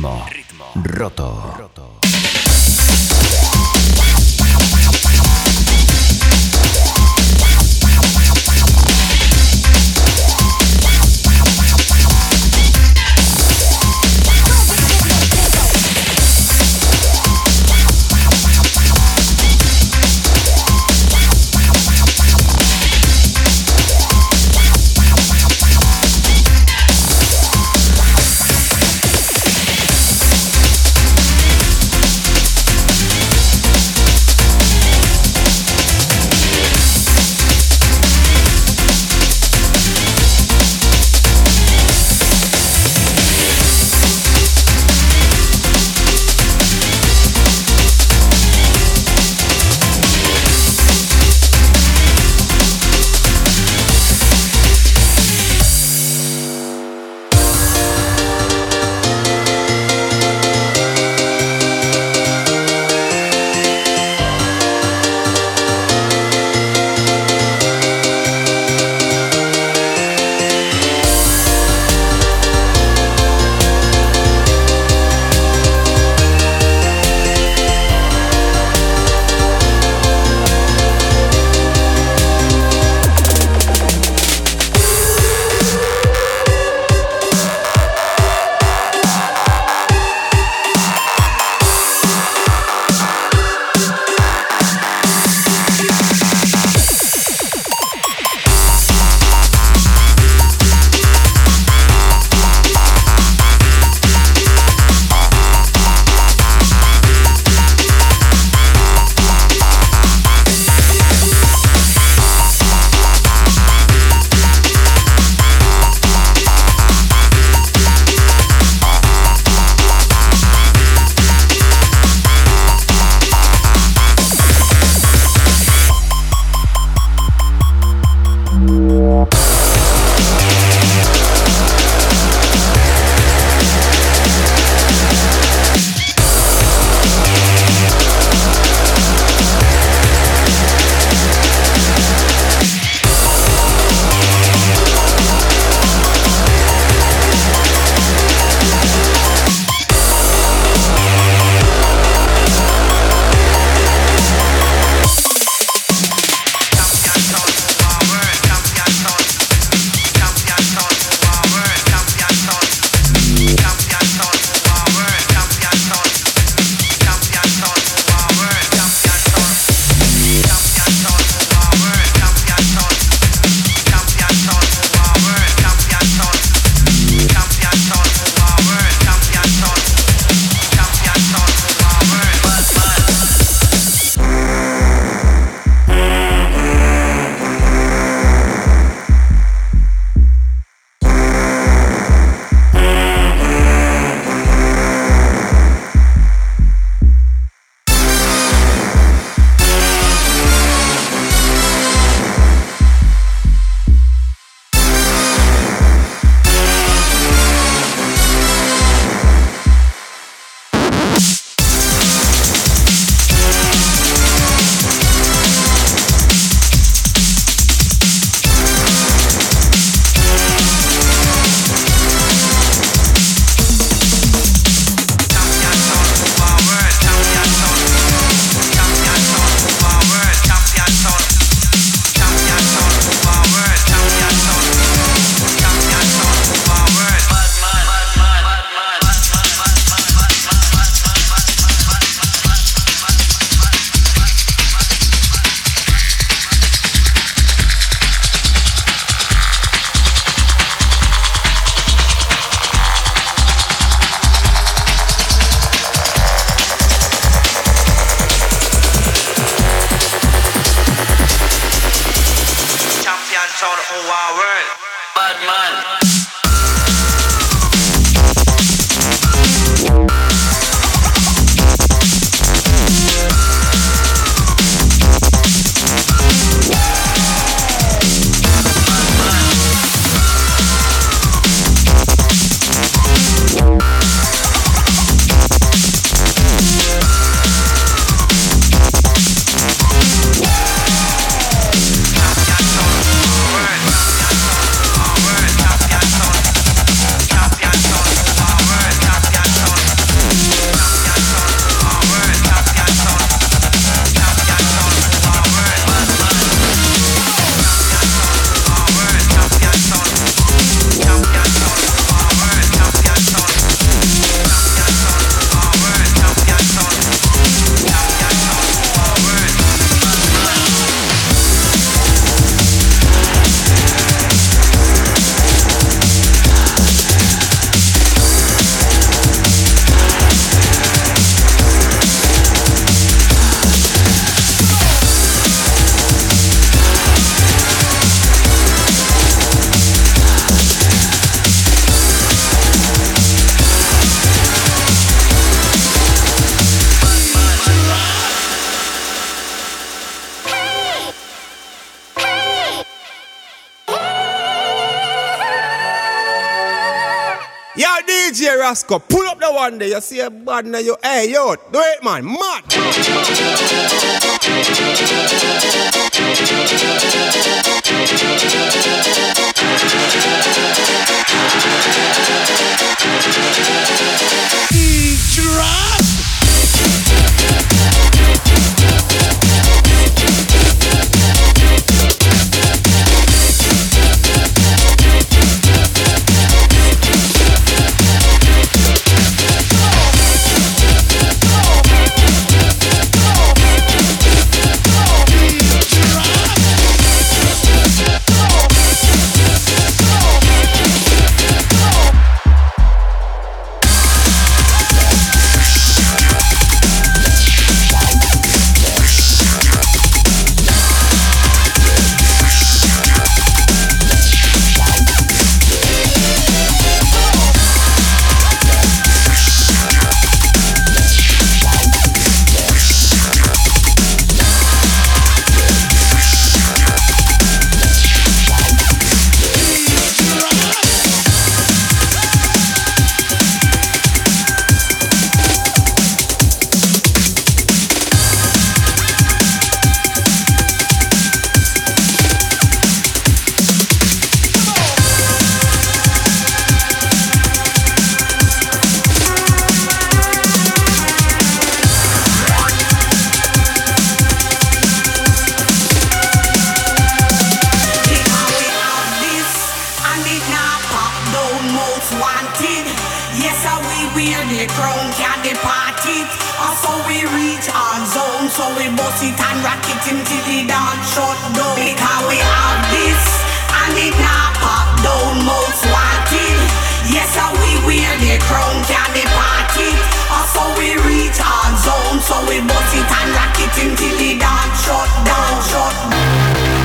Ritmo. Ritmo. Roto. Roto. Rasco. Pull up the one day. You see a bad now. You hey yo, do it man. Mad. drop. bust it and rock it until the dance shut down. Because we have this and it not pop down, most wanted. Yes, and we wear the crown, can the party. Oh, also we reach our zone, so we bust it and rock it until the dance shut down, shut down.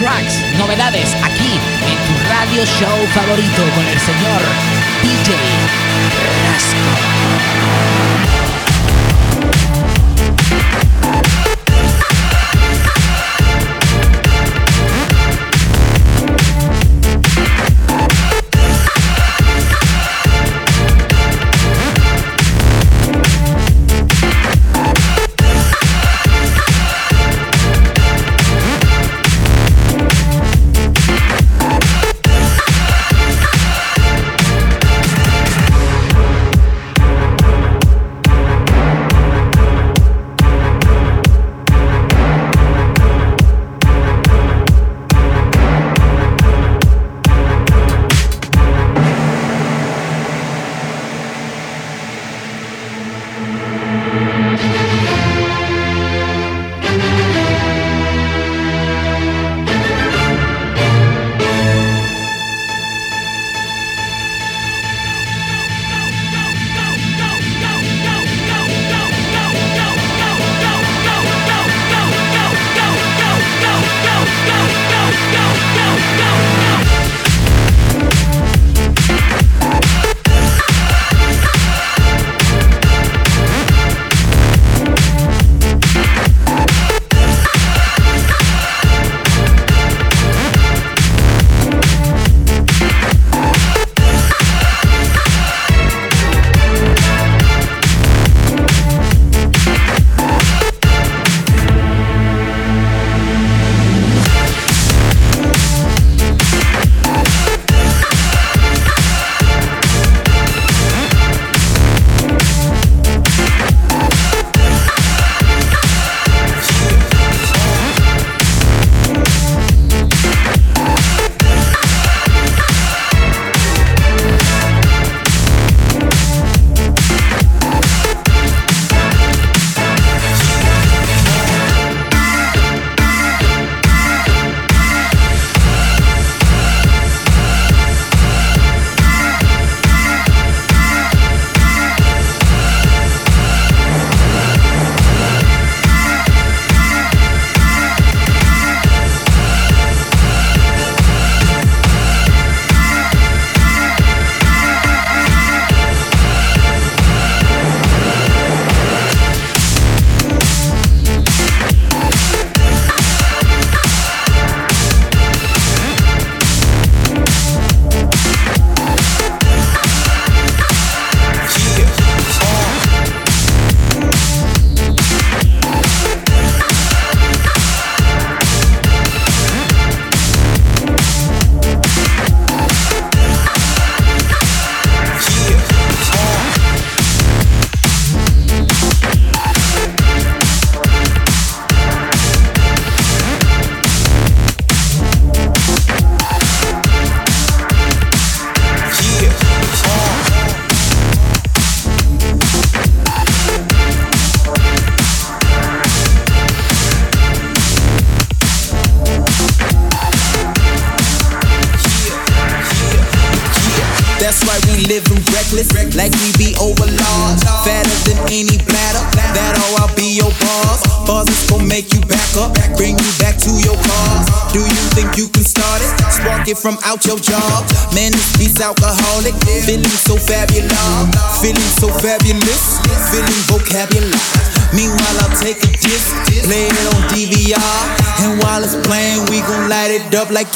tracks, novedades aquí en tu radio show favorito con el señor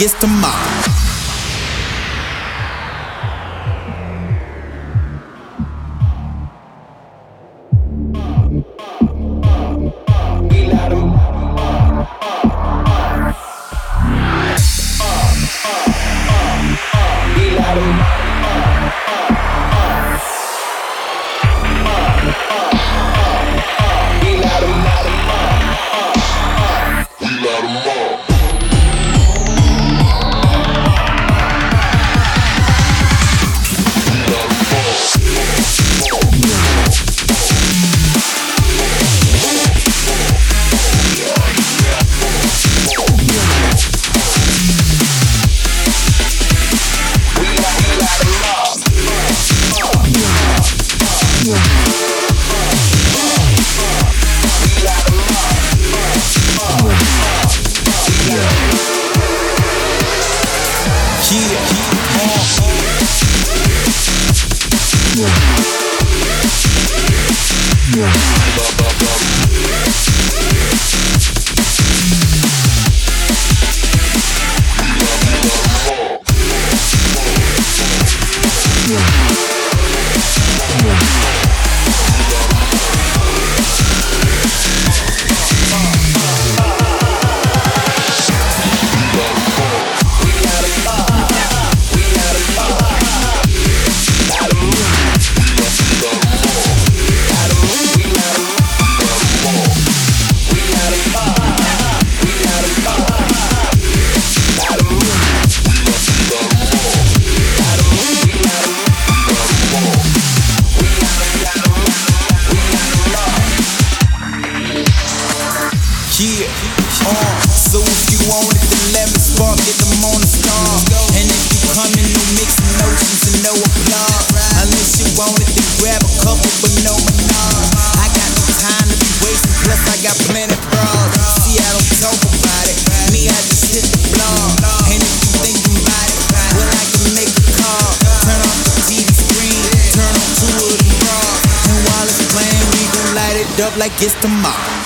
it up mixing and no applause. Unless you want it, then grab a couple, but no menage. I got no time to be wasting, plus I got plenty bras. See, I don't talk about it, me, I just hit the blog. And if you thinking about it, well, I can make a call. Turn off the TV screen, turn on two of the bras. And while it's playing, we gon' light it up like it's tomorrow.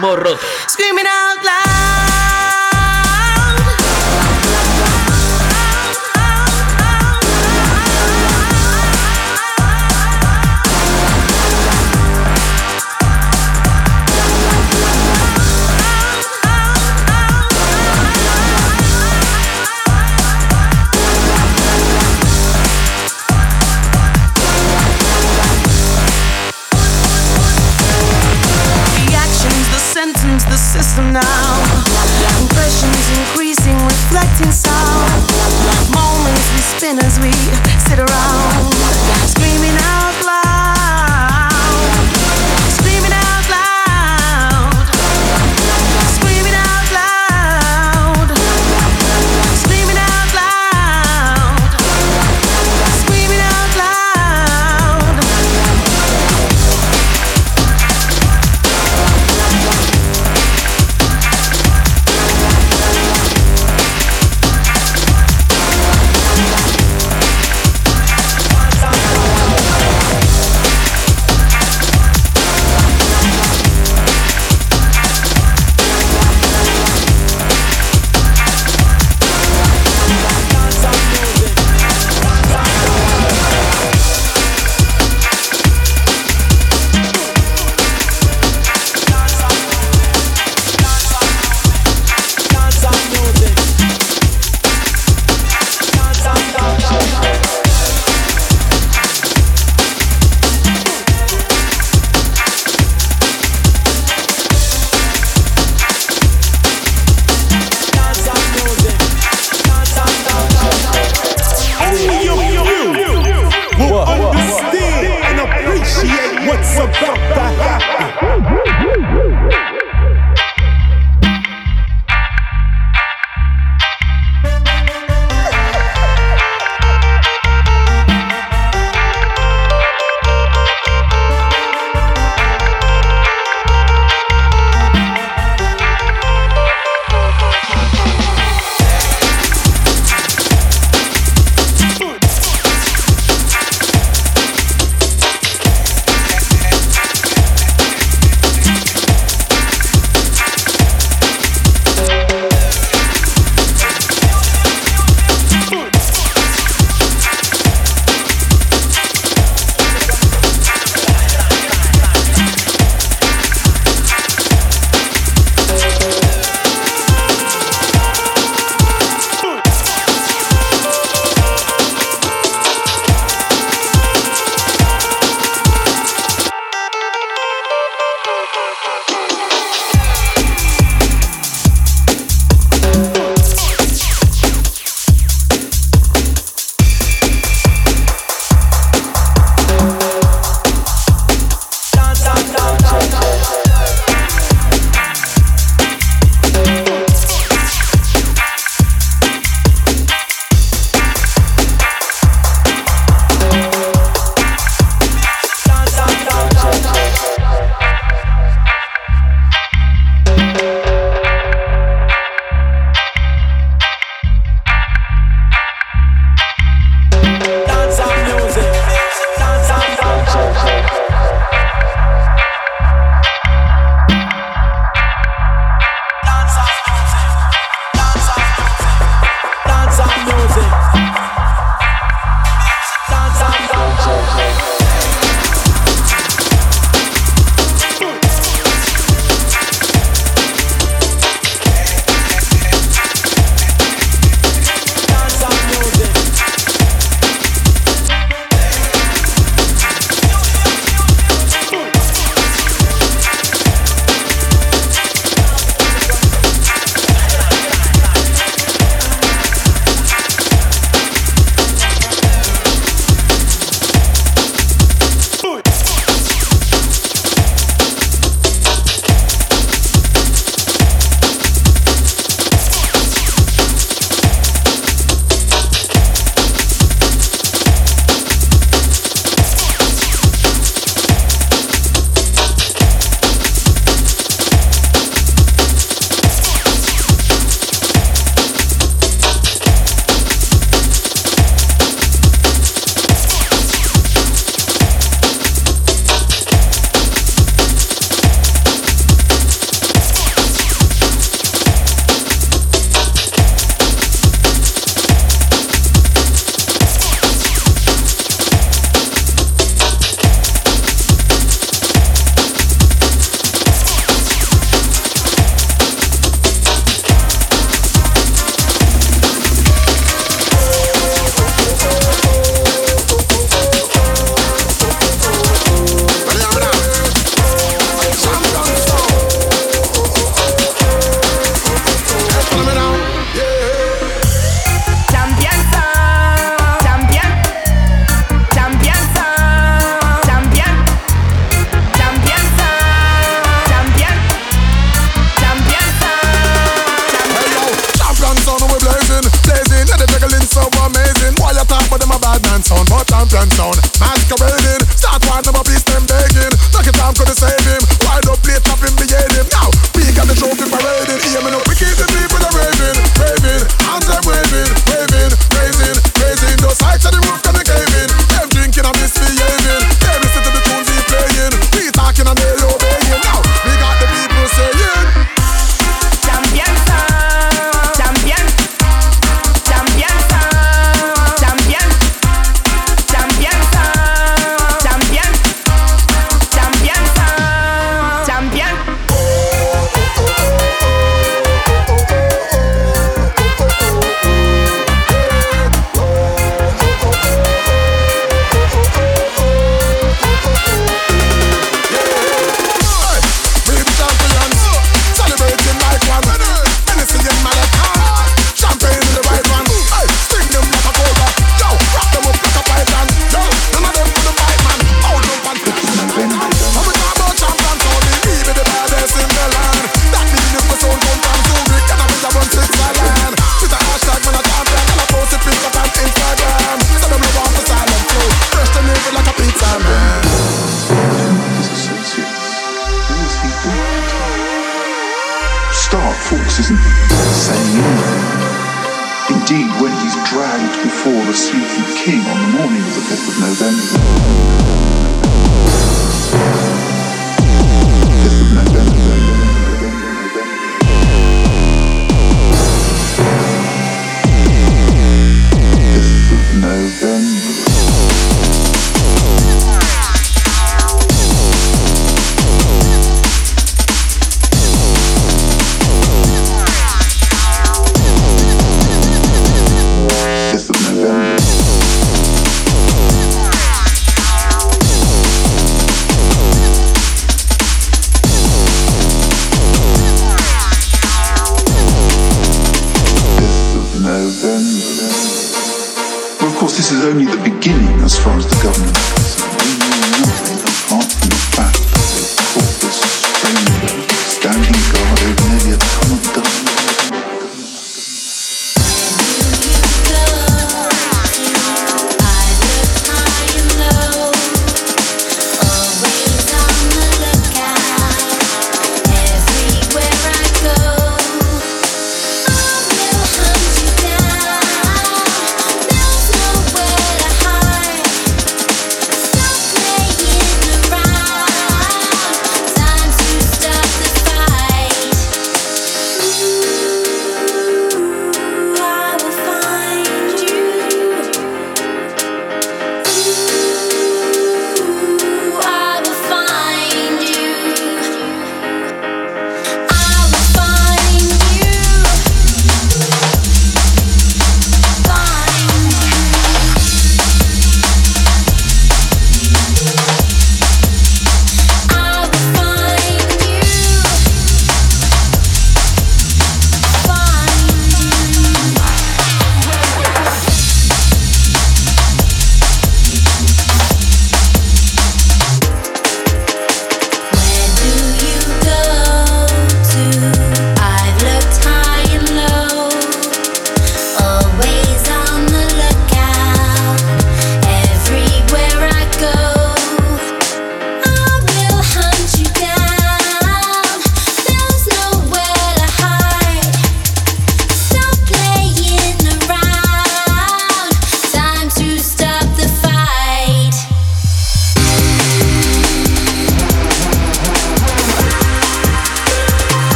Roto.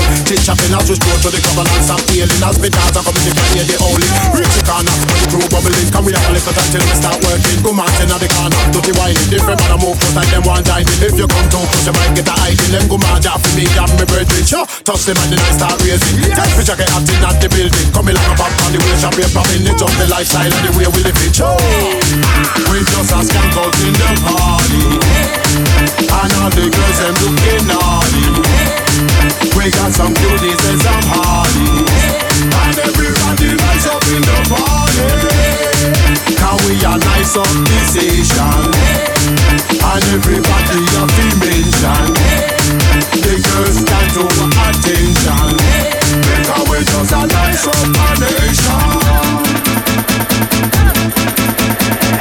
time chit chatting. As we stroll to the and and feeling. As we dance and come in the can hear the only. Reach the corner, the crew bubbling. Come we have a little time till we start working. Go mountain at the corner, dirty whining. Different man a move close like them one dining. If you come too close, you might get a hiding. Them go mad for me and me brethren. Sure, touch them and then I start raising. Take picture get hot in at the building. Coming like a pop on the way, shop here popping. It's just the lifestyle and the way we live it. We just a skank out in the party And all the girls them looking naughty We got some cuties and some hardies And everybody nice up in the party. Can we a nice up the station And everybody a mention The girls stand over attention. Because we just a nice up nation.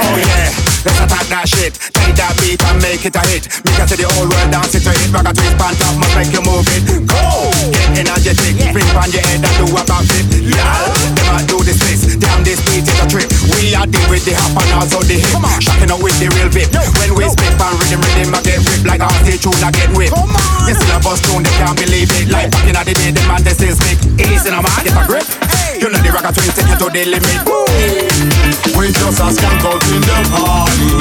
Oh yeah, let's attack that shit. That beat and make it a hit. Make it to the whole world dance it to hit. Rock a twist pan top, must make you move it. Go! Get energetic, flip on your head and do a backflip. Yeah, a do this this. Damn, this beat is a trip. We are deal with the hop and also the hip. Shocking out with the real vip. When we spit and rhythm, rhythm, I get ripped like RT tune, I get whipped. You still a bust tune, they can't believe it. Like back in the day, the man they still speak. Easy now, man, get a grip. You know the rock twins take you to the limit. We just a skank out in the party,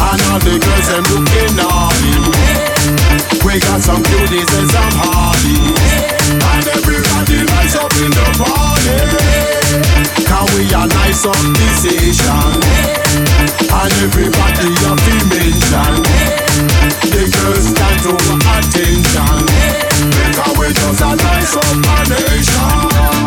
and all the girls them looking naughty. We got some cuties and some hotties, and everybody lights up in the party. Can we a nice up this and everybody a mention. The girls stand to attention, because we just a nice up nation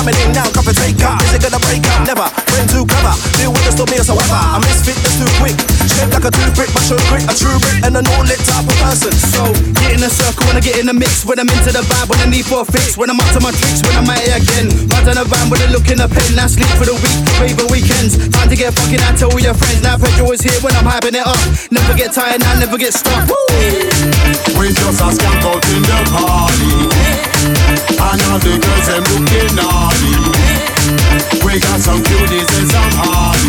coming in now, cup of take. Is it gonna break up? Never. Friend too clever. Deal with the stop me as however. I misfit that's too quick. Shaped like a toothpick, but show grit, a true brick, and an all lit type of person. So a circle when I get in the mix. When I'm into the vibe, when I need for a fix. When I'm up to my tricks, when I'm at it again. Mad on the van with a look in the pen. Now sleep for the week, rave weekends. Time to get fucking out to all your friends. Now petrol is here when I'm hyping it up. Never get tired, now never get stuck. Woo! We just a skank out in the party And all the girls them looking naughty We got some cuties and some hardies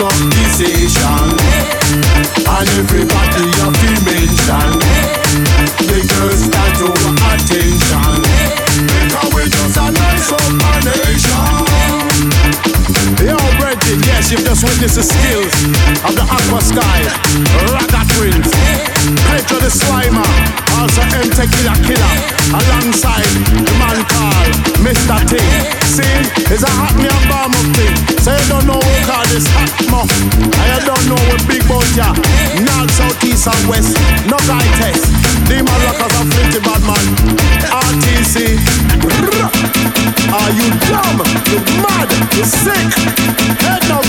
a decision. And everybody a be mention you've just witnessed the skills of the Aqua Sky, Ragga Twins, Pedro the Slimer, also M Tequila Killer, alongside the man called Mr. T. See, it's a hot me and bomb up thing. So you don't know who call this hot muff, and you don't know what big boat ya. North, south, east, and west, no guy test. Demon rockers and flinty bad man. RTC. Are you dumb? You mad? You sick? Head no